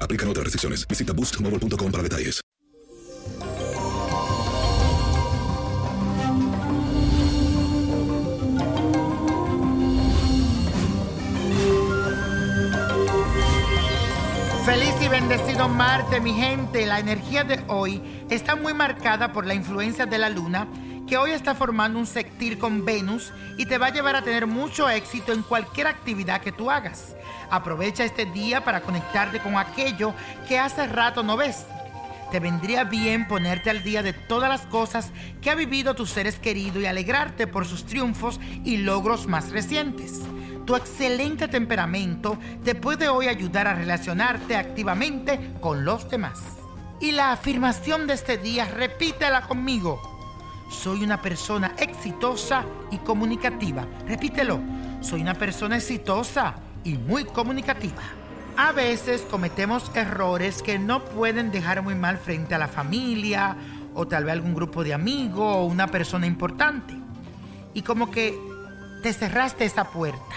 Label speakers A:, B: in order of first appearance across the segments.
A: Aplican otras restricciones. Visita boostmobile.com para detalles.
B: Feliz y bendecido Marte, mi gente. La energía de hoy está muy marcada por la influencia de la luna, que hoy está formando un sextil con Venus y te va a llevar a tener mucho éxito en cualquier actividad que tú hagas. Aprovecha este día para conectarte con aquello que hace rato no ves. Te vendría bien ponerte al día de todas las cosas que ha vivido tus seres queridos y alegrarte por sus triunfos y logros más recientes. Tu excelente temperamento te puede hoy ayudar a relacionarte activamente con los demás. Y la afirmación de este día, repítela conmigo. Soy una persona exitosa y comunicativa. Repítelo. Soy una persona exitosa y muy comunicativa. A veces cometemos errores que no pueden dejar muy mal frente a la familia o tal vez algún grupo de amigos o una persona importante. Y como que te cerraste esa puerta.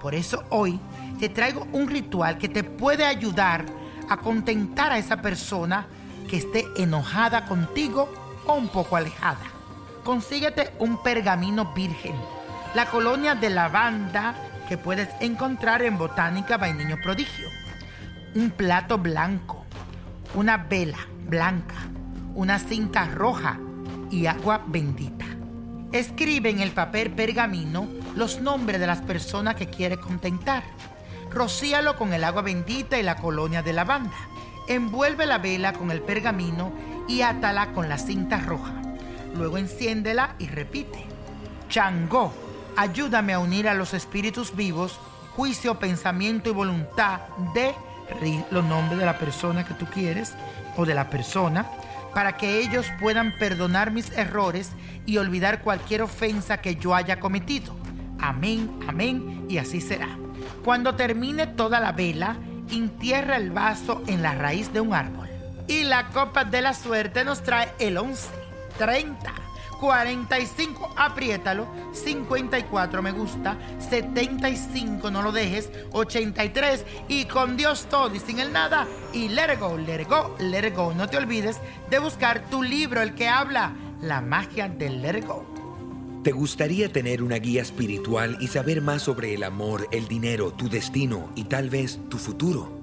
B: Por eso hoy te traigo un ritual que te puede ayudar a contentar a esa persona que esté enojada contigo un poco alejada. Consíguete un pergamino virgen, la colonia de lavanda que puedes encontrar en Botánica by Niño Prodigio, un plato blanco, una vela blanca, una cinta roja y agua bendita. Escribe en el papel pergamino los nombres de las personas que quiere contentar. Rocíalo con el agua bendita y la colonia de lavanda. Envuelve la vela con el pergamino y átala con la cinta roja. Luego enciéndela y repite. Changó, ayúdame a unir a los espíritus vivos, juicio, pensamiento y voluntad de los nombres de la persona que tú quieres o de la persona para que ellos puedan perdonar mis errores y olvidar cualquier ofensa que yo haya cometido. Amén, amén, y así será. Cuando termine toda la vela, entierra el vaso en la raíz de un árbol. Y la copa de la suerte nos trae el 11, 30, 45, apriétalo, 54 me gusta, 75 no lo dejes, 83 y con Dios todo y sin el nada y let it go. No te olvides de buscar tu libro, el que habla, la magia del let it go.
C: ¿Te gustaría tener una guía espiritual y saber más sobre el amor, el dinero, tu destino y tal vez tu futuro?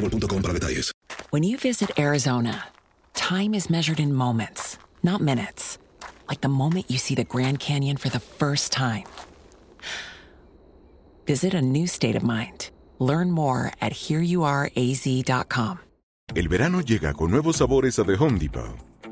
A: boostmobile.com para detalles.
D: When you visit Arizona, time is measured in moments, not minutes. Like the moment you see the Grand Canyon for the first time. Visit a new state of mind. Learn more at hereyouareaz.com.
E: El verano llega con nuevos sabores a The Home Depot.